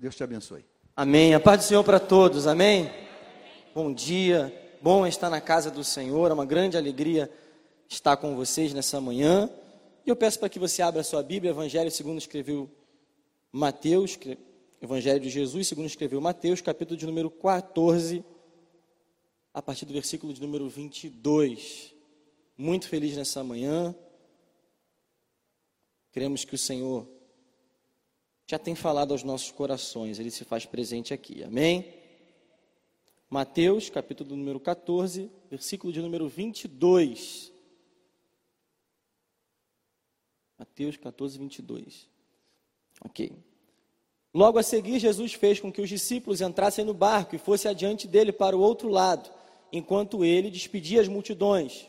Deus te abençoe. Amém. A paz do Senhor para todos. Amém. Bom dia. Bom estar na casa do Senhor. É uma grande alegria estar com vocês nessa manhã. E eu peço para que você abra sua Bíblia, Evangelho segundo escreveu Mateus, Evangelho de Jesus, segundo escreveu Mateus, capítulo de número 14, a partir do versículo de número 22. Muito feliz nessa manhã. Queremos que o Senhor já tem falado aos nossos corações, ele se faz presente aqui. Amém? Mateus, capítulo número 14, versículo de número 22. Mateus 14, 22. Ok. Logo a seguir, Jesus fez com que os discípulos entrassem no barco e fosse adiante dele para o outro lado, enquanto ele despedia as multidões.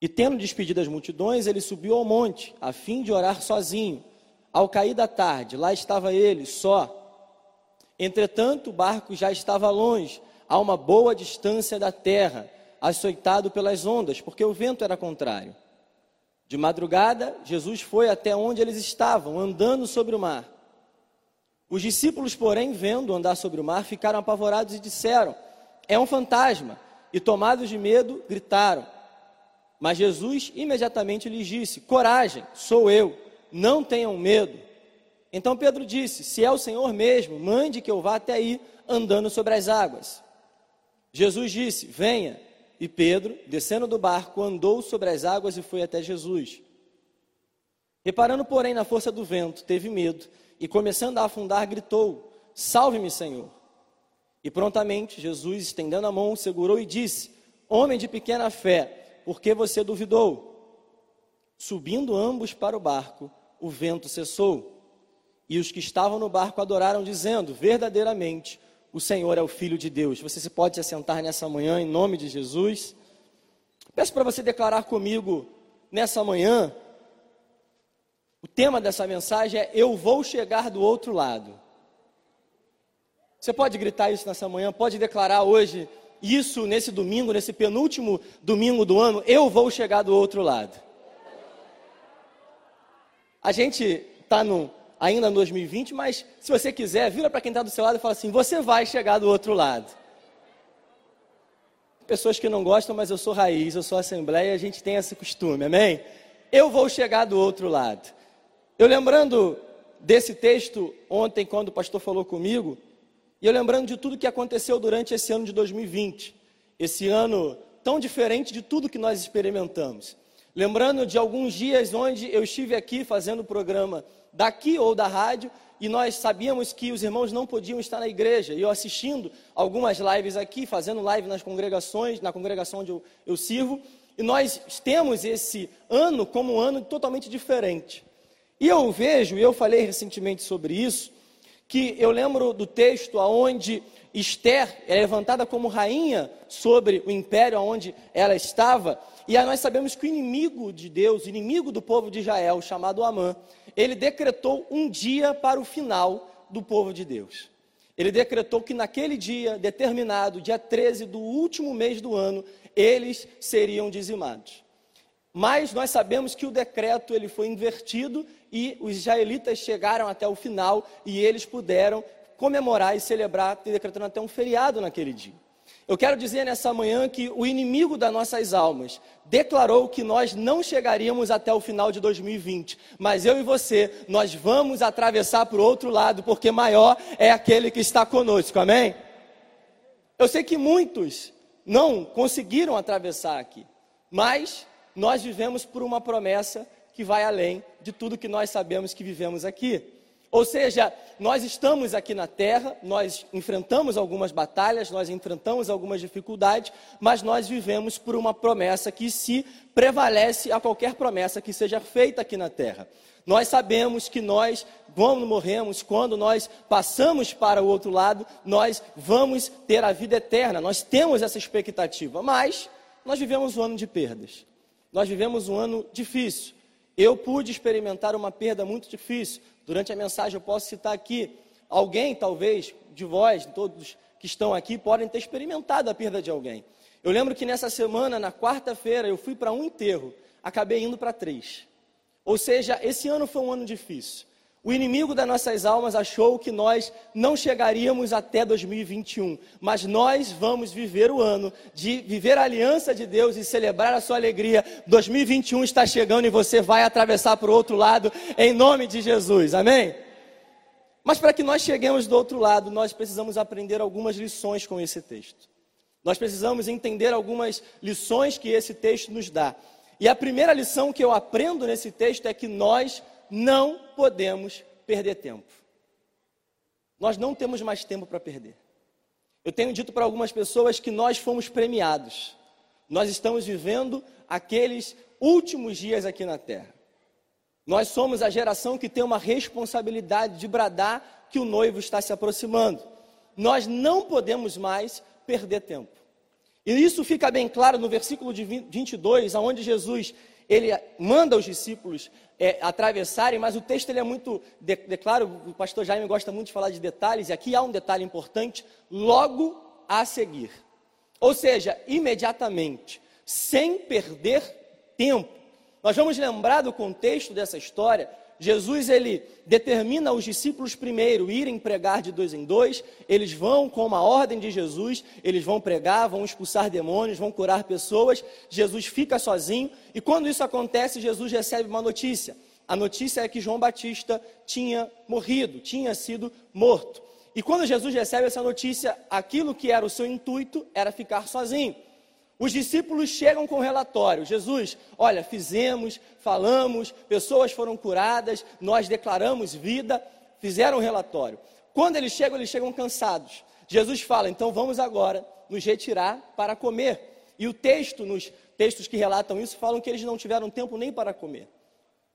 E tendo despedido as multidões, ele subiu ao monte, a fim de orar sozinho. Ao cair da tarde, lá estava ele, só. Entretanto, o barco já estava longe, a uma boa distância da terra, açoitado pelas ondas, porque o vento era contrário. De madrugada, Jesus foi até onde eles estavam, andando sobre o mar. Os discípulos, porém, vendo andar sobre o mar, ficaram apavorados e disseram: É um fantasma. E tomados de medo, gritaram. Mas Jesus imediatamente lhes disse: Coragem, sou eu não tenham medo. Então Pedro disse: Se é o Senhor mesmo, mande que eu vá até aí andando sobre as águas. Jesus disse: Venha. E Pedro, descendo do barco, andou sobre as águas e foi até Jesus. Reparando, porém, na força do vento, teve medo e, começando a afundar, gritou: Salve-me, Senhor. E prontamente Jesus, estendendo a mão, segurou e disse: Homem de pequena fé, por que você duvidou? Subindo ambos para o barco, o vento cessou. E os que estavam no barco adoraram, dizendo: Verdadeiramente, o Senhor é o Filho de Deus. Você se pode se assentar nessa manhã em nome de Jesus. Peço para você declarar comigo nessa manhã. O tema dessa mensagem é: Eu vou chegar do outro lado. Você pode gritar isso nessa manhã, pode declarar hoje isso nesse domingo, nesse penúltimo domingo do ano: Eu vou chegar do outro lado. A gente está ainda em 2020, mas se você quiser, vira para quem está do seu lado e fala assim: você vai chegar do outro lado. Pessoas que não gostam, mas eu sou raiz, eu sou assembleia, a gente tem esse costume, amém? Eu vou chegar do outro lado. Eu lembrando desse texto ontem, quando o pastor falou comigo, e eu lembrando de tudo que aconteceu durante esse ano de 2020, esse ano tão diferente de tudo que nós experimentamos. Lembrando de alguns dias onde eu estive aqui fazendo o programa daqui ou da rádio e nós sabíamos que os irmãos não podiam estar na igreja. E eu assistindo algumas lives aqui, fazendo live nas congregações, na congregação onde eu, eu sirvo, e nós temos esse ano como um ano totalmente diferente. E eu vejo, e eu falei recentemente sobre isso, que eu lembro do texto aonde Esther é levantada como rainha sobre o império onde ela estava, e aí nós sabemos que o inimigo de Deus, inimigo do povo de Israel, chamado Amã, ele decretou um dia para o final do povo de Deus. Ele decretou que naquele dia determinado, dia 13 do último mês do ano, eles seriam dizimados. Mas nós sabemos que o decreto ele foi invertido e os israelitas chegaram até o final e eles puderam comemorar e celebrar, decretando até um feriado naquele dia. Eu quero dizer nessa manhã que o inimigo das nossas almas declarou que nós não chegaríamos até o final de 2020, mas eu e você, nós vamos atravessar para o outro lado, porque maior é aquele que está conosco, amém? Eu sei que muitos não conseguiram atravessar aqui, mas nós vivemos por uma promessa que vai além de tudo que nós sabemos que vivemos aqui. Ou seja, nós estamos aqui na terra, nós enfrentamos algumas batalhas, nós enfrentamos algumas dificuldades, mas nós vivemos por uma promessa que se prevalece a qualquer promessa que seja feita aqui na terra. Nós sabemos que nós, quando morremos, quando nós passamos para o outro lado, nós vamos ter a vida eterna, nós temos essa expectativa, mas nós vivemos um ano de perdas, nós vivemos um ano difícil. Eu pude experimentar uma perda muito difícil. Durante a mensagem eu posso citar aqui alguém, talvez, de vós, todos que estão aqui, podem ter experimentado a perda de alguém. Eu lembro que nessa semana, na quarta-feira, eu fui para um enterro, acabei indo para três. Ou seja, esse ano foi um ano difícil. O inimigo das nossas almas achou que nós não chegaríamos até 2021, mas nós vamos viver o ano de viver a aliança de Deus e celebrar a sua alegria. 2021 está chegando e você vai atravessar para o outro lado em nome de Jesus. Amém? Mas para que nós cheguemos do outro lado, nós precisamos aprender algumas lições com esse texto. Nós precisamos entender algumas lições que esse texto nos dá. E a primeira lição que eu aprendo nesse texto é que nós não podemos perder tempo. Nós não temos mais tempo para perder. Eu tenho dito para algumas pessoas que nós fomos premiados. Nós estamos vivendo aqueles últimos dias aqui na terra. Nós somos a geração que tem uma responsabilidade de bradar que o noivo está se aproximando. Nós não podemos mais perder tempo. E isso fica bem claro no versículo de 22, aonde Jesus ele manda os discípulos é, atravessarem, mas o texto ele é muito, de, de, claro, o pastor Jaime gosta muito de falar de detalhes, e aqui há um detalhe importante, logo a seguir. Ou seja, imediatamente, sem perder tempo. Nós vamos lembrar do contexto dessa história Jesus ele determina os discípulos primeiro irem pregar de dois em dois, eles vão com uma ordem de Jesus, eles vão pregar, vão expulsar demônios, vão curar pessoas. Jesus fica sozinho e quando isso acontece, Jesus recebe uma notícia. A notícia é que João Batista tinha morrido, tinha sido morto. E quando Jesus recebe essa notícia, aquilo que era o seu intuito era ficar sozinho. Os discípulos chegam com relatório: Jesus, olha, fizemos, falamos, pessoas foram curadas, nós declaramos vida, fizeram um relatório. Quando eles chegam, eles chegam cansados. Jesus fala: então vamos agora nos retirar para comer. E o texto, nos textos que relatam isso, falam que eles não tiveram tempo nem para comer.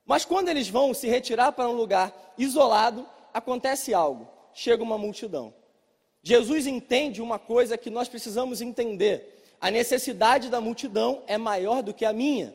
Mas quando eles vão se retirar para um lugar isolado, acontece algo: chega uma multidão. Jesus entende uma coisa que nós precisamos entender a necessidade da multidão é maior do que a minha.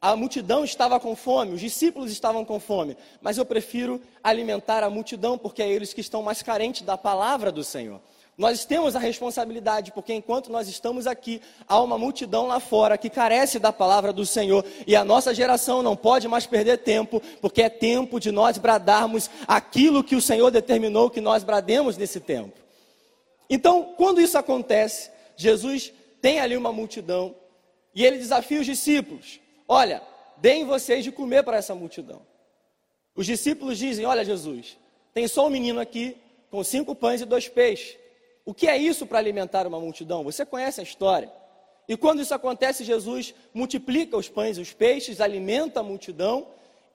A multidão estava com fome, os discípulos estavam com fome, mas eu prefiro alimentar a multidão porque é eles que estão mais carentes da palavra do Senhor. Nós temos a responsabilidade, porque enquanto nós estamos aqui, há uma multidão lá fora que carece da palavra do Senhor, e a nossa geração não pode mais perder tempo, porque é tempo de nós bradarmos aquilo que o Senhor determinou que nós brademos nesse tempo. Então, quando isso acontece, Jesus tem ali uma multidão e ele desafia os discípulos: Olha, deem vocês de comer para essa multidão. Os discípulos dizem: Olha, Jesus, tem só um menino aqui com cinco pães e dois peixes. O que é isso para alimentar uma multidão? Você conhece a história. E quando isso acontece, Jesus multiplica os pães e os peixes, alimenta a multidão.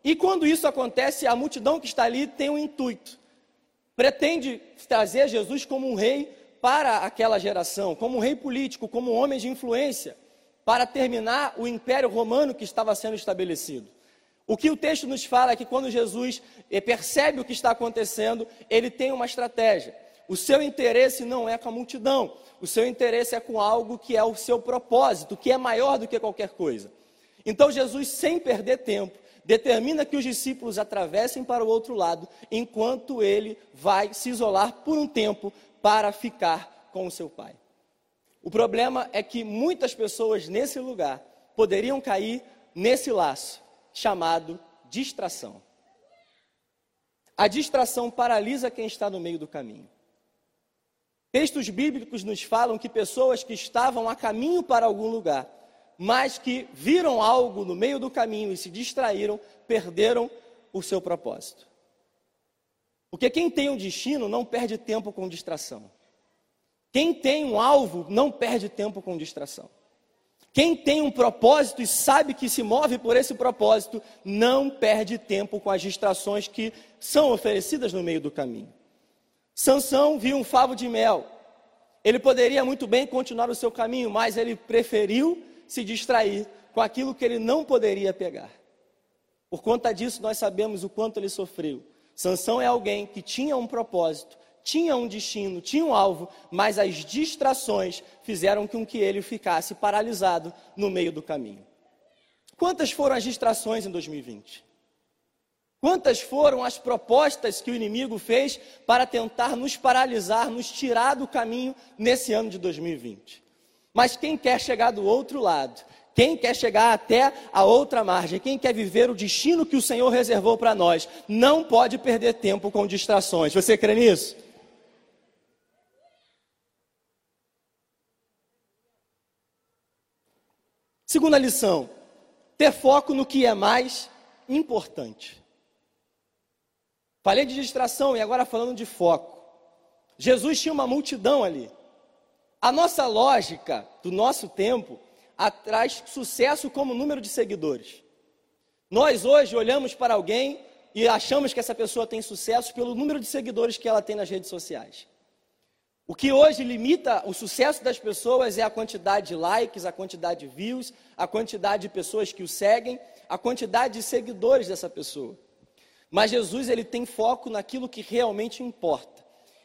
E quando isso acontece, a multidão que está ali tem um intuito. Pretende trazer Jesus como um rei para aquela geração, como um rei político, como um homem de influência, para terminar o império romano que estava sendo estabelecido. O que o texto nos fala é que quando Jesus eh, percebe o que está acontecendo, ele tem uma estratégia. O seu interesse não é com a multidão, o seu interesse é com algo que é o seu propósito, que é maior do que qualquer coisa. Então Jesus, sem perder tempo, determina que os discípulos atravessem para o outro lado, enquanto ele vai se isolar por um tempo para ficar com o seu pai. O problema é que muitas pessoas nesse lugar poderiam cair nesse laço chamado distração. A distração paralisa quem está no meio do caminho. Textos bíblicos nos falam que pessoas que estavam a caminho para algum lugar, mas que viram algo no meio do caminho e se distraíram, perderam o seu propósito. Porque quem tem um destino não perde tempo com distração. Quem tem um alvo não perde tempo com distração. Quem tem um propósito e sabe que se move por esse propósito, não perde tempo com as distrações que são oferecidas no meio do caminho. Sansão viu um favo de mel. Ele poderia muito bem continuar o seu caminho, mas ele preferiu se distrair com aquilo que ele não poderia pegar. Por conta disso, nós sabemos o quanto ele sofreu. Sansão é alguém que tinha um propósito, tinha um destino, tinha um alvo, mas as distrações fizeram com que ele ficasse paralisado no meio do caminho. Quantas foram as distrações em 2020? Quantas foram as propostas que o inimigo fez para tentar nos paralisar, nos tirar do caminho nesse ano de 2020? Mas quem quer chegar do outro lado, Quem quer chegar até a outra margem, quem quer viver o destino que o Senhor reservou para nós, não pode perder tempo com distrações. Você crê nisso? Segunda lição: ter foco no que é mais importante. Falei de distração e agora falando de foco. Jesus tinha uma multidão ali. A nossa lógica do nosso tempo traz sucesso como número de seguidores. Nós hoje olhamos para alguém e achamos que essa pessoa tem sucesso pelo número de seguidores que ela tem nas redes sociais. O que hoje limita o sucesso das pessoas é a quantidade de likes, a quantidade de views, a quantidade de pessoas que o seguem, a quantidade de seguidores dessa pessoa. Mas Jesus ele tem foco naquilo que realmente importa.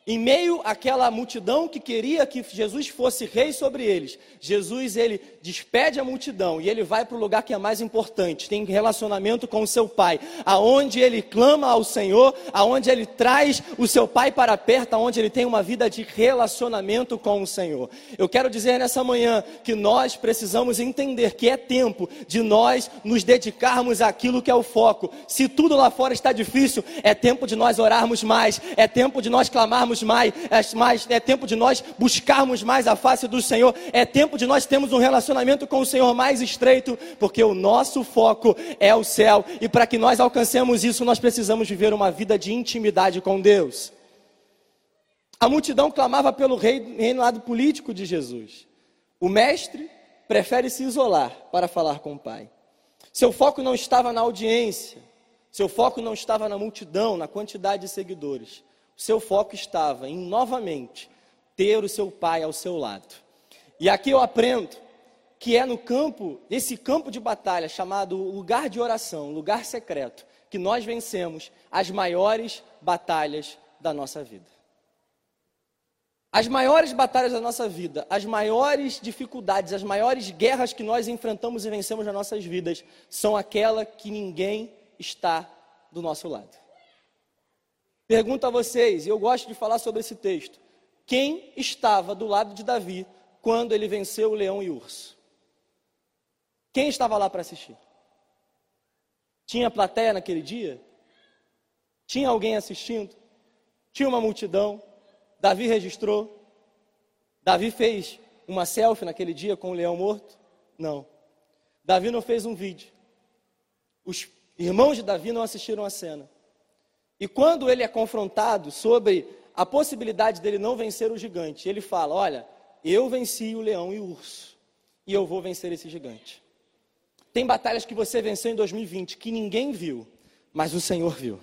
Em meio àquela multidão que queria que Jesus fosse rei sobre eles, Jesus ele despede a multidão e ele vai para o lugar que é mais importante, tem relacionamento com o seu pai, aonde ele clama ao Senhor, aonde ele traz o seu pai para perto, aonde ele tem uma vida de relacionamento com o Senhor. Eu quero dizer nessa manhã que nós precisamos entender que é tempo de nós nos dedicarmos àquilo que é o foco. Se tudo lá fora está difícil, é tempo de nós orarmos mais, é tempo de nós clamarmos mais, é, mais, é tempo de nós buscarmos mais a face do Senhor, é tempo de nós termos um relacionamento com o Senhor mais estreito, porque o nosso foco é o céu, e para que nós alcancemos isso, nós precisamos viver uma vida de intimidade com Deus. A multidão clamava pelo reinado político de Jesus. O mestre prefere se isolar para falar com o Pai. Seu foco não estava na audiência, seu foco não estava na multidão, na quantidade de seguidores seu foco estava em novamente ter o seu pai ao seu lado. E aqui eu aprendo que é no campo, nesse campo de batalha chamado lugar de oração, lugar secreto, que nós vencemos as maiores batalhas da nossa vida. As maiores batalhas da nossa vida, as maiores dificuldades, as maiores guerras que nós enfrentamos e vencemos nas nossas vidas, são aquela que ninguém está do nosso lado. Pergunto a vocês, e eu gosto de falar sobre esse texto: quem estava do lado de Davi quando ele venceu o leão e o urso? Quem estava lá para assistir? Tinha plateia naquele dia? Tinha alguém assistindo? Tinha uma multidão? Davi registrou? Davi fez uma selfie naquele dia com o leão morto? Não. Davi não fez um vídeo. Os irmãos de Davi não assistiram a cena. E quando ele é confrontado sobre a possibilidade dele não vencer o gigante, ele fala: Olha, eu venci o leão e o urso, e eu vou vencer esse gigante. Tem batalhas que você venceu em 2020 que ninguém viu, mas o Senhor viu.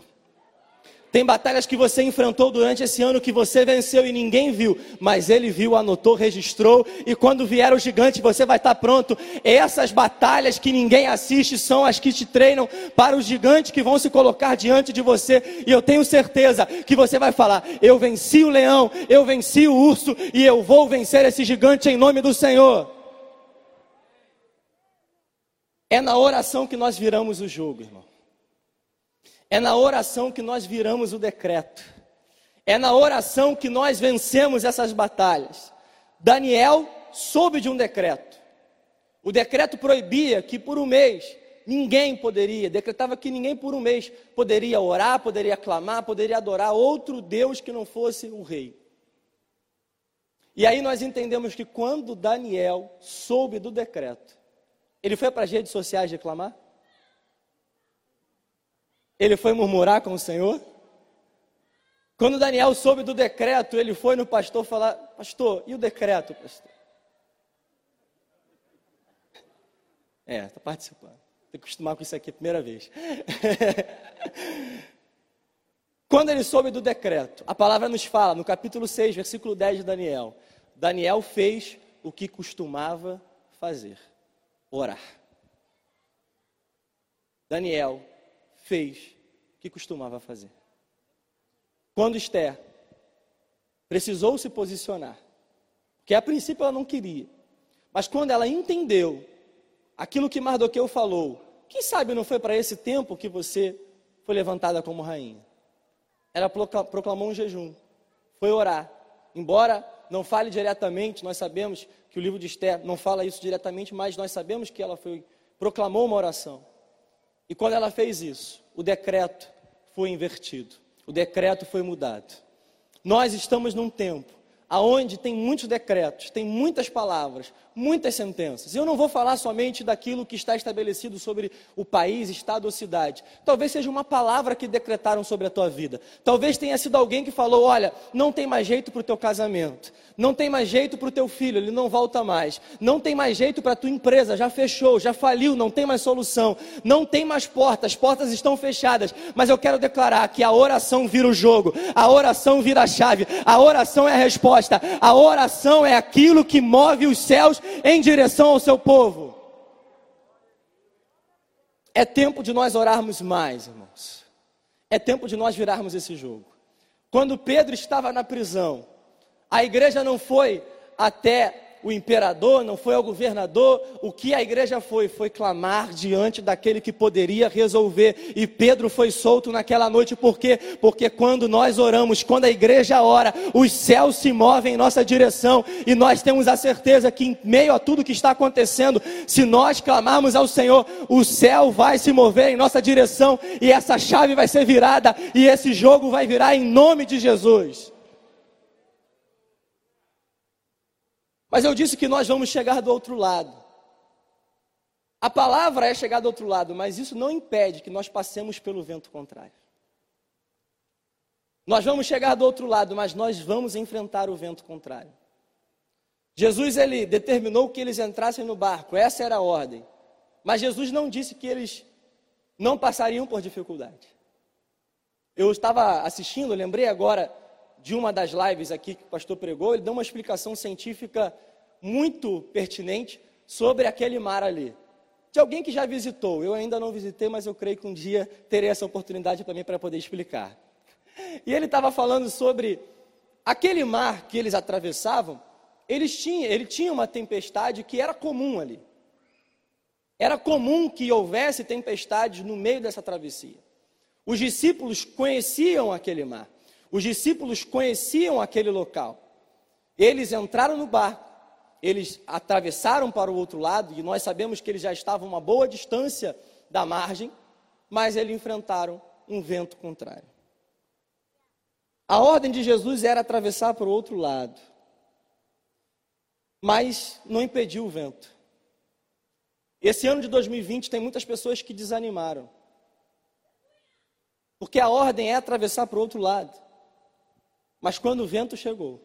Tem batalhas que você enfrentou durante esse ano que você venceu e ninguém viu, mas ele viu, anotou, registrou, e quando vier o gigante você vai estar pronto. Essas batalhas que ninguém assiste são as que te treinam para os gigantes que vão se colocar diante de você, e eu tenho certeza que você vai falar: Eu venci o leão, eu venci o urso, e eu vou vencer esse gigante em nome do Senhor. É na oração que nós viramos o jogo, irmão. É na oração que nós viramos o decreto. É na oração que nós vencemos essas batalhas. Daniel soube de um decreto. O decreto proibia que por um mês ninguém poderia, decretava que ninguém por um mês poderia orar, poderia clamar, poderia adorar outro Deus que não fosse o rei. E aí nós entendemos que quando Daniel soube do decreto, ele foi para as redes sociais reclamar? Ele foi murmurar com o Senhor? Quando Daniel soube do decreto, ele foi no pastor falar: Pastor, e o decreto, pastor? É, está participando. Tem que acostumar com isso aqui a primeira vez. Quando ele soube do decreto, a palavra nos fala, no capítulo 6, versículo 10 de Daniel: Daniel fez o que costumava fazer: orar. Daniel fez o que costumava fazer. Quando Esther precisou se posicionar, que a princípio ela não queria, mas quando ela entendeu aquilo que Mardoqueu falou, quem sabe não foi para esse tempo que você foi levantada como rainha? Ela proclamou um jejum, foi orar, embora não fale diretamente, nós sabemos que o livro de Esther não fala isso diretamente, mas nós sabemos que ela foi proclamou uma oração. E quando ela fez isso, o decreto foi invertido. O decreto foi mudado. Nós estamos num tempo aonde tem muitos decretos, tem muitas palavras, muitas sentenças. Eu não vou falar somente daquilo que está estabelecido sobre o país, estado ou cidade. Talvez seja uma palavra que decretaram sobre a tua vida. Talvez tenha sido alguém que falou: olha, não tem mais jeito para o teu casamento, não tem mais jeito para o teu filho, ele não volta mais, não tem mais jeito para a tua empresa, já fechou, já faliu, não tem mais solução, não tem mais portas, as portas estão fechadas. Mas eu quero declarar que a oração vira o jogo, a oração vira a chave, a oração é a resposta resposta. A oração é aquilo que move os céus em direção ao seu povo. É tempo de nós orarmos mais, irmãos. É tempo de nós virarmos esse jogo. Quando Pedro estava na prisão, a igreja não foi até o imperador, não foi ao governador. O que a igreja foi? Foi clamar diante daquele que poderia resolver. E Pedro foi solto naquela noite, por quê? Porque quando nós oramos, quando a igreja ora, os céus se movem em nossa direção. E nós temos a certeza que, em meio a tudo que está acontecendo, se nós clamarmos ao Senhor, o céu vai se mover em nossa direção. E essa chave vai ser virada. E esse jogo vai virar em nome de Jesus. Mas eu disse que nós vamos chegar do outro lado. A palavra é chegar do outro lado, mas isso não impede que nós passemos pelo vento contrário. Nós vamos chegar do outro lado, mas nós vamos enfrentar o vento contrário. Jesus ele determinou que eles entrassem no barco, essa era a ordem. Mas Jesus não disse que eles não passariam por dificuldade. Eu estava assistindo, lembrei agora de uma das lives aqui que o pastor pregou, ele deu uma explicação científica muito pertinente sobre aquele mar ali. De alguém que já visitou, eu ainda não visitei, mas eu creio que um dia terei essa oportunidade também para poder explicar. E ele estava falando sobre aquele mar que eles atravessavam, eles tinham, ele tinha uma tempestade que era comum ali. Era comum que houvesse tempestades no meio dessa travessia. Os discípulos conheciam aquele mar. Os discípulos conheciam aquele local. Eles entraram no barco, eles atravessaram para o outro lado, e nós sabemos que eles já estavam uma boa distância da margem, mas eles enfrentaram um vento contrário. A ordem de Jesus era atravessar para o outro lado, mas não impediu o vento. Esse ano de 2020 tem muitas pessoas que desanimaram, porque a ordem é atravessar para o outro lado. Mas quando o vento chegou,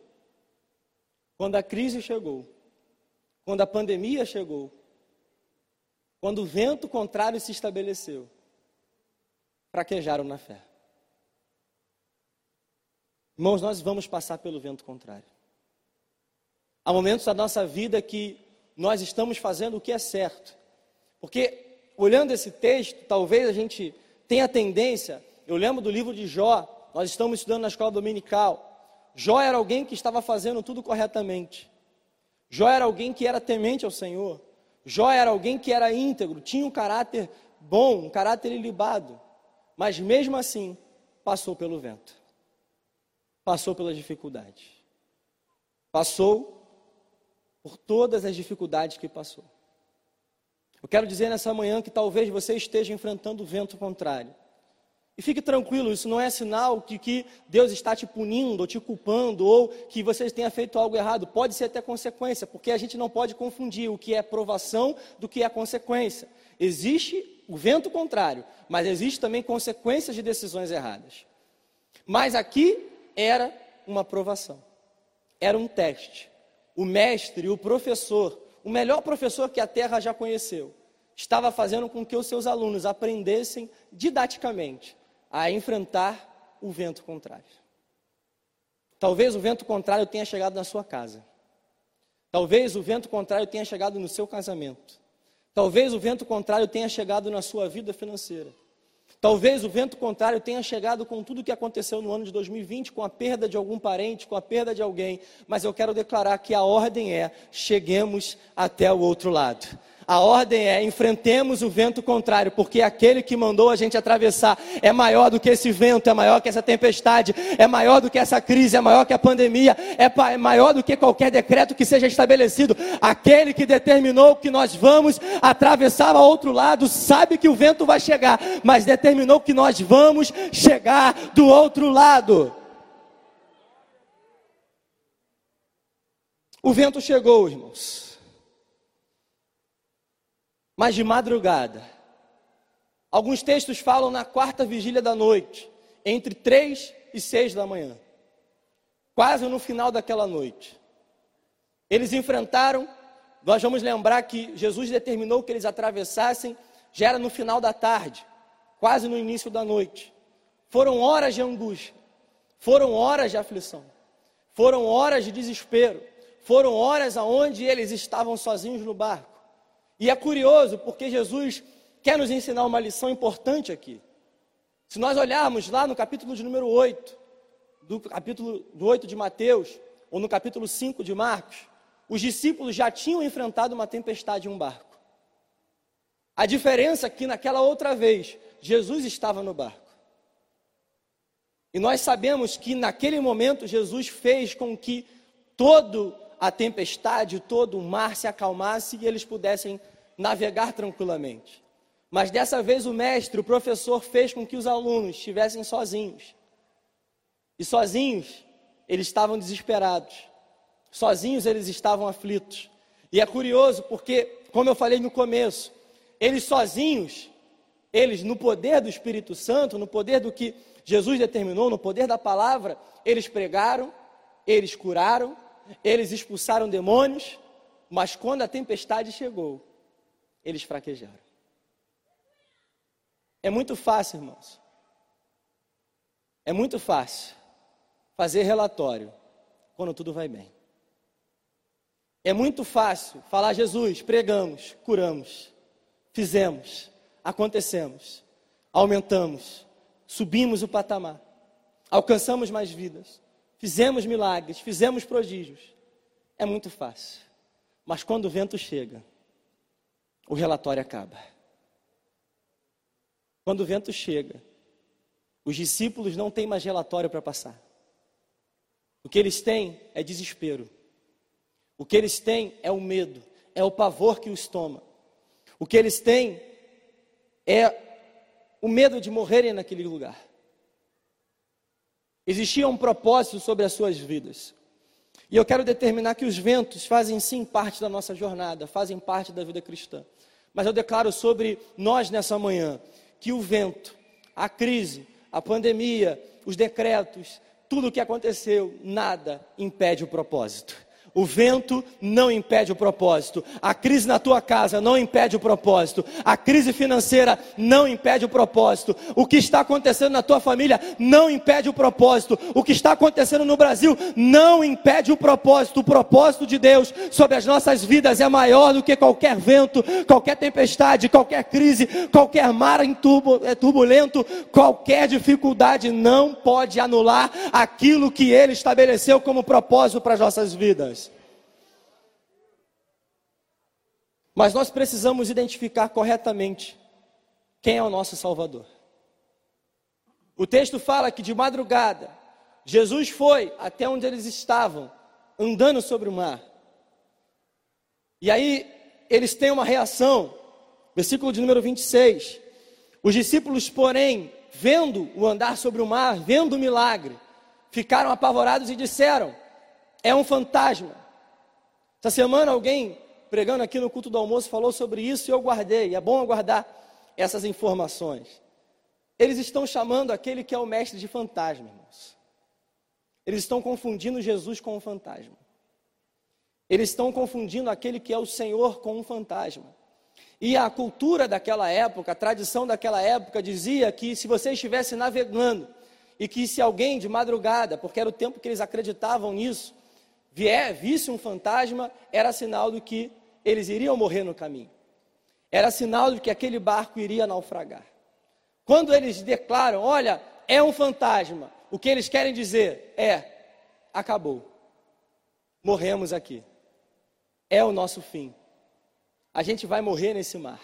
quando a crise chegou, quando a pandemia chegou, quando o vento contrário se estabeleceu, fraquejaram na fé. Irmãos, nós vamos passar pelo vento contrário. Há momentos da nossa vida que nós estamos fazendo o que é certo. Porque, olhando esse texto, talvez a gente tenha tendência. Eu lembro do livro de Jó, nós estamos estudando na escola dominical. Jó era alguém que estava fazendo tudo corretamente. Jó era alguém que era temente ao Senhor. Jó era alguém que era íntegro, tinha um caráter bom, um caráter ilibado. Mas mesmo assim, passou pelo vento. Passou pelas dificuldades. Passou por todas as dificuldades que passou. Eu quero dizer nessa manhã que talvez você esteja enfrentando o vento contrário. E fique tranquilo, isso não é sinal de que Deus está te punindo, ou te culpando, ou que você tenha feito algo errado. Pode ser até consequência, porque a gente não pode confundir o que é provação do que é consequência. Existe o vento contrário, mas existe também consequências de decisões erradas. Mas aqui era uma provação, era um teste. O mestre, o professor, o melhor professor que a terra já conheceu, estava fazendo com que os seus alunos aprendessem didaticamente a enfrentar o vento contrário. Talvez o vento contrário tenha chegado na sua casa. Talvez o vento contrário tenha chegado no seu casamento. Talvez o vento contrário tenha chegado na sua vida financeira. Talvez o vento contrário tenha chegado com tudo o que aconteceu no ano de 2020, com a perda de algum parente, com a perda de alguém. Mas eu quero declarar que a ordem é: cheguemos até o outro lado. A ordem é: enfrentemos o vento contrário, porque aquele que mandou a gente atravessar é maior do que esse vento, é maior que essa tempestade, é maior do que essa crise, é maior que a pandemia, é maior do que qualquer decreto que seja estabelecido. Aquele que determinou que nós vamos atravessar ao outro lado, sabe que o vento vai chegar, mas determinou que nós vamos chegar do outro lado. O vento chegou, irmãos mas de madrugada. Alguns textos falam na quarta vigília da noite, entre três e seis da manhã, quase no final daquela noite. Eles enfrentaram, nós vamos lembrar que Jesus determinou que eles atravessassem, já era no final da tarde, quase no início da noite. Foram horas de angústia, foram horas de aflição, foram horas de desespero, foram horas aonde eles estavam sozinhos no barco. E é curioso porque Jesus quer nos ensinar uma lição importante aqui. Se nós olharmos lá no capítulo de número 8, do capítulo do 8 de Mateus, ou no capítulo 5 de Marcos, os discípulos já tinham enfrentado uma tempestade em um barco. A diferença é que naquela outra vez, Jesus estava no barco. E nós sabemos que naquele momento Jesus fez com que todo a tempestade, todo o mar se acalmasse e eles pudessem navegar tranquilamente. Mas dessa vez o mestre, o professor, fez com que os alunos estivessem sozinhos. E sozinhos, eles estavam desesperados. Sozinhos, eles estavam aflitos. E é curioso porque, como eu falei no começo, eles sozinhos, eles no poder do Espírito Santo, no poder do que Jesus determinou, no poder da palavra, eles pregaram, eles curaram, eles expulsaram demônios, mas quando a tempestade chegou, eles fraquejaram. É muito fácil, irmãos. É muito fácil fazer relatório quando tudo vai bem. É muito fácil falar, Jesus, pregamos, curamos, fizemos, acontecemos, aumentamos, subimos o patamar, alcançamos mais vidas. Fizemos milagres, fizemos prodígios. É muito fácil. Mas quando o vento chega, o relatório acaba. Quando o vento chega, os discípulos não têm mais relatório para passar. O que eles têm é desespero. O que eles têm é o medo, é o pavor que os toma. O que eles têm é o medo de morrerem naquele lugar. Existia um propósito sobre as suas vidas. E eu quero determinar que os ventos fazem sim parte da nossa jornada, fazem parte da vida cristã. Mas eu declaro sobre nós nessa manhã que o vento, a crise, a pandemia, os decretos, tudo o que aconteceu, nada impede o propósito. O vento não impede o propósito. A crise na tua casa não impede o propósito. A crise financeira não impede o propósito. O que está acontecendo na tua família não impede o propósito. O que está acontecendo no Brasil não impede o propósito. O propósito de Deus sobre as nossas vidas é maior do que qualquer vento, qualquer tempestade, qualquer crise, qualquer mar é, turbulento, qualquer dificuldade não pode anular aquilo que Ele estabeleceu como propósito para as nossas vidas. Mas nós precisamos identificar corretamente quem é o nosso Salvador. O texto fala que de madrugada, Jesus foi até onde eles estavam, andando sobre o mar. E aí eles têm uma reação, versículo de número 26. Os discípulos, porém, vendo o andar sobre o mar, vendo o milagre, ficaram apavorados e disseram: É um fantasma. Essa semana alguém pregando aqui no culto do almoço, falou sobre isso e eu guardei. É bom guardar essas informações. Eles estão chamando aquele que é o mestre de fantasma, irmãos. Eles estão confundindo Jesus com um fantasma. Eles estão confundindo aquele que é o Senhor com um fantasma. E a cultura daquela época, a tradição daquela época dizia que se você estivesse navegando e que se alguém de madrugada, porque era o tempo que eles acreditavam nisso, vier, visse um fantasma, era sinal do que eles iriam morrer no caminho. Era sinal de que aquele barco iria naufragar. Quando eles declaram, olha, é um fantasma, o que eles querem dizer é: acabou, morremos aqui, é o nosso fim. a gente vai morrer nesse mar.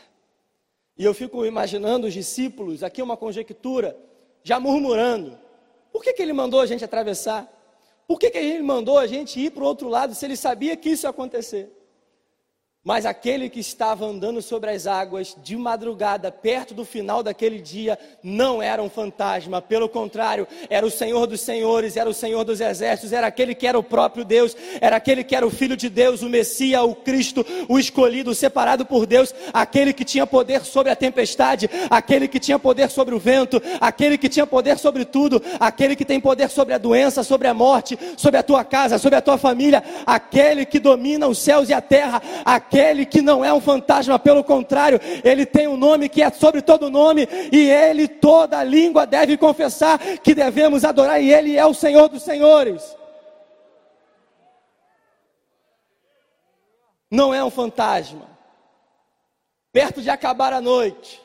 E eu fico imaginando os discípulos, aqui uma conjectura, já murmurando: por que, que ele mandou a gente atravessar? Por que, que ele mandou a gente ir para o outro lado se ele sabia que isso ia acontecer? Mas aquele que estava andando sobre as águas de madrugada, perto do final daquele dia, não era um fantasma, pelo contrário, era o Senhor dos Senhores, era o Senhor dos Exércitos, era aquele que era o próprio Deus, era aquele que era o Filho de Deus, o Messias, o Cristo, o escolhido, o separado por Deus, aquele que tinha poder sobre a tempestade, aquele que tinha poder sobre o vento, aquele que tinha poder sobre tudo, aquele que tem poder sobre a doença, sobre a morte, sobre a tua casa, sobre a tua família, aquele que domina os céus e a terra, aquele aquele que não é um fantasma, pelo contrário, ele tem um nome que é sobre todo nome, e ele, toda língua deve confessar que devemos adorar, e ele é o Senhor dos Senhores. Não é um fantasma. Perto de acabar a noite,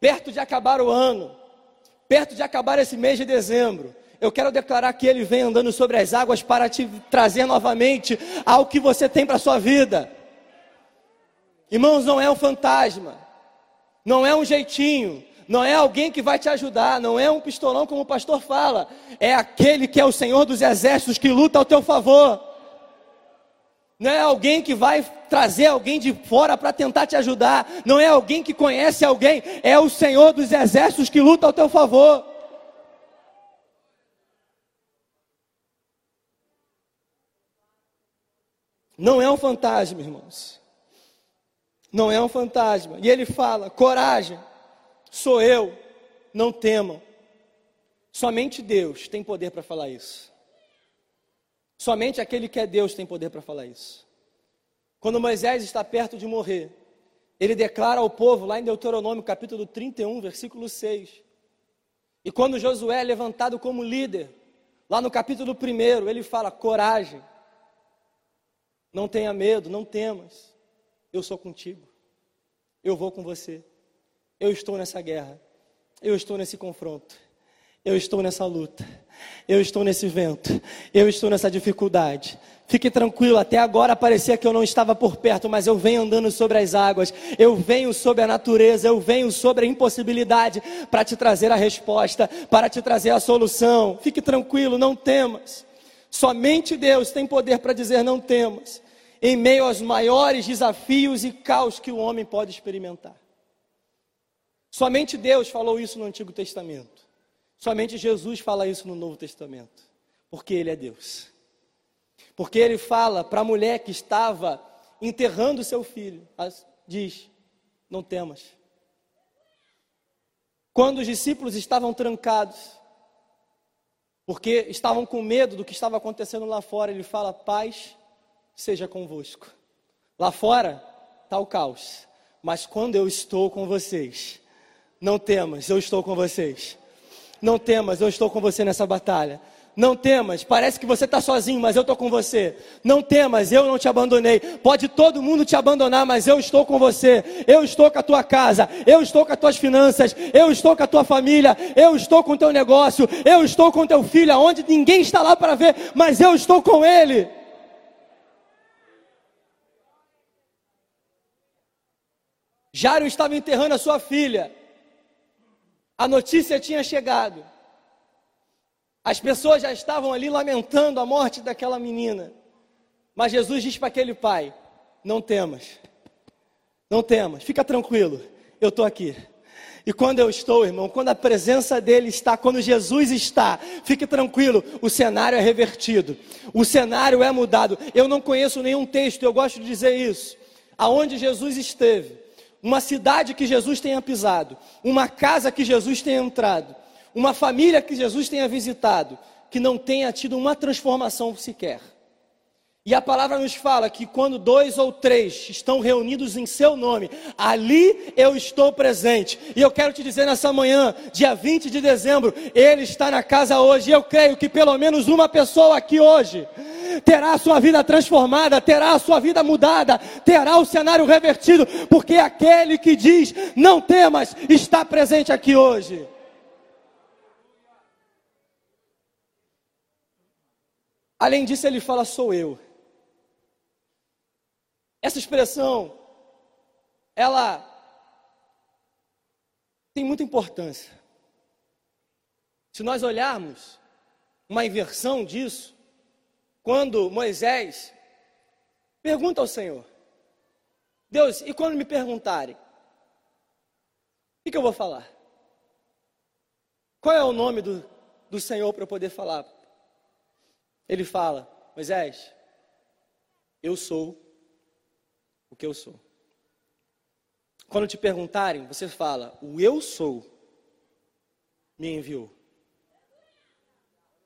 perto de acabar o ano, perto de acabar esse mês de dezembro, eu quero declarar que Ele vem andando sobre as águas para te trazer novamente ao que você tem para a sua vida. Irmãos, não é um fantasma, não é um jeitinho, não é alguém que vai te ajudar, não é um pistolão como o pastor fala, é aquele que é o Senhor dos exércitos que luta ao teu favor. Não é alguém que vai trazer alguém de fora para tentar te ajudar, não é alguém que conhece alguém, é o Senhor dos exércitos que luta ao teu favor. Não é um fantasma, irmãos não é um fantasma. E ele fala: coragem, sou eu, não temam. Somente Deus tem poder para falar isso. Somente aquele que é Deus tem poder para falar isso. Quando Moisés está perto de morrer, ele declara ao povo, lá em Deuteronômio capítulo 31, versículo 6. E quando Josué é levantado como líder, lá no capítulo 1, ele fala: coragem, não tenha medo, não temas eu sou contigo. Eu vou com você. Eu estou nessa guerra. Eu estou nesse confronto. Eu estou nessa luta. Eu estou nesse vento. Eu estou nessa dificuldade. Fique tranquilo, até agora parecia que eu não estava por perto, mas eu venho andando sobre as águas, eu venho sobre a natureza, eu venho sobre a impossibilidade para te trazer a resposta, para te trazer a solução. Fique tranquilo, não temas. Somente Deus tem poder para dizer não temas em meio aos maiores desafios e caos que o homem pode experimentar. Somente Deus falou isso no Antigo Testamento. Somente Jesus fala isso no Novo Testamento. Porque Ele é Deus. Porque Ele fala para a mulher que estava enterrando seu filho: diz, não temas. Quando os discípulos estavam trancados, porque estavam com medo do que estava acontecendo lá fora, ele fala: paz seja convosco. Lá fora está o caos, mas quando eu estou com vocês, não temas, eu estou com vocês. Não temas, eu estou com você nessa batalha. Não temas, parece que você está sozinho, mas eu estou com você. Não temas, eu não te abandonei. Pode todo mundo te abandonar, mas eu estou com você. Eu estou com a tua casa, eu estou com as tuas finanças, eu estou com a tua família, eu estou com o teu negócio, eu estou com o teu filho, aonde ninguém está lá para ver, mas eu estou com ele. Jairo estava enterrando a sua filha. A notícia tinha chegado. As pessoas já estavam ali lamentando a morte daquela menina. Mas Jesus diz para aquele pai: Não temas, não temas, fica tranquilo, eu estou aqui. E quando eu estou, irmão, quando a presença dele está, quando Jesus está, fique tranquilo, o cenário é revertido, o cenário é mudado. Eu não conheço nenhum texto, eu gosto de dizer isso, aonde Jesus esteve, uma cidade que Jesus tenha pisado, uma casa que Jesus tenha entrado, uma família que Jesus tenha visitado, que não tenha tido uma transformação sequer. E a palavra nos fala que quando dois ou três estão reunidos em seu nome, ali eu estou presente. E eu quero te dizer nessa manhã, dia 20 de dezembro, ele está na casa hoje. E eu creio que pelo menos uma pessoa aqui hoje terá a sua vida transformada, terá a sua vida mudada, terá o cenário revertido, porque aquele que diz não temas está presente aqui hoje. Além disso, ele fala: sou eu. Essa expressão ela tem muita importância. Se nós olharmos uma inversão disso, quando Moisés pergunta ao Senhor: Deus, e quando me perguntarem, o que, eu vou falar? Qual é o nome do, do Senhor para eu poder falar? Ele fala: Moisés, eu sou o que eu sou. Quando te perguntarem, você fala: O eu sou me enviou.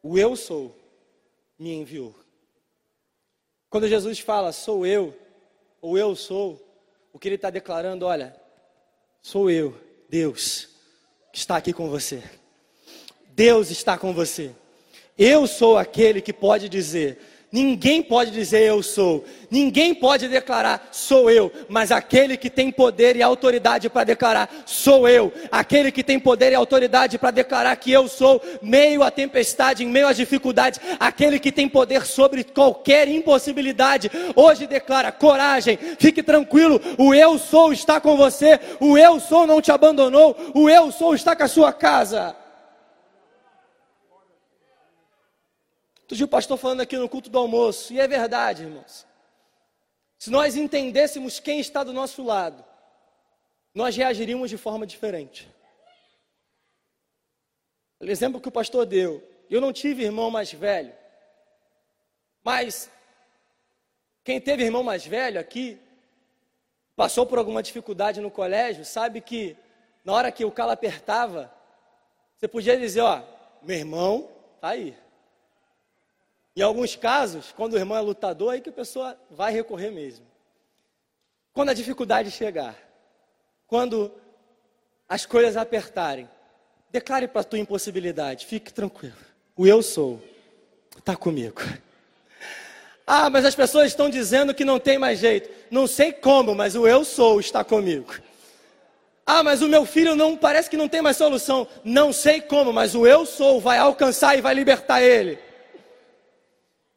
O eu sou me enviou. Quando Jesus fala sou eu, ou eu sou, o que ele está declarando, olha, sou eu, Deus, que está aqui com você. Deus está com você. Eu sou aquele que pode dizer: Ninguém pode dizer eu sou, ninguém pode declarar sou eu, mas aquele que tem poder e autoridade para declarar sou eu, aquele que tem poder e autoridade para declarar que eu sou, meio à tempestade, em meio às dificuldades, aquele que tem poder sobre qualquer impossibilidade, hoje declara coragem, fique tranquilo, o eu sou está com você, o eu sou não te abandonou, o eu sou está com a sua casa. Outro dia o pastor falando aqui no culto do almoço, e é verdade, irmãos. Se nós entendêssemos quem está do nosso lado, nós reagiríamos de forma diferente. O exemplo que o pastor deu, eu não tive irmão mais velho, mas quem teve irmão mais velho aqui, passou por alguma dificuldade no colégio, sabe que na hora que o calo apertava, você podia dizer, ó, meu irmão tá aí. Em alguns casos, quando o irmão é lutador, aí que a pessoa vai recorrer mesmo. Quando a dificuldade chegar, quando as coisas apertarem, declare para a tua impossibilidade, fique tranquilo. O eu sou está comigo. Ah, mas as pessoas estão dizendo que não tem mais jeito. Não sei como, mas o eu sou está comigo. Ah, mas o meu filho não parece que não tem mais solução. Não sei como, mas o eu sou vai alcançar e vai libertar ele.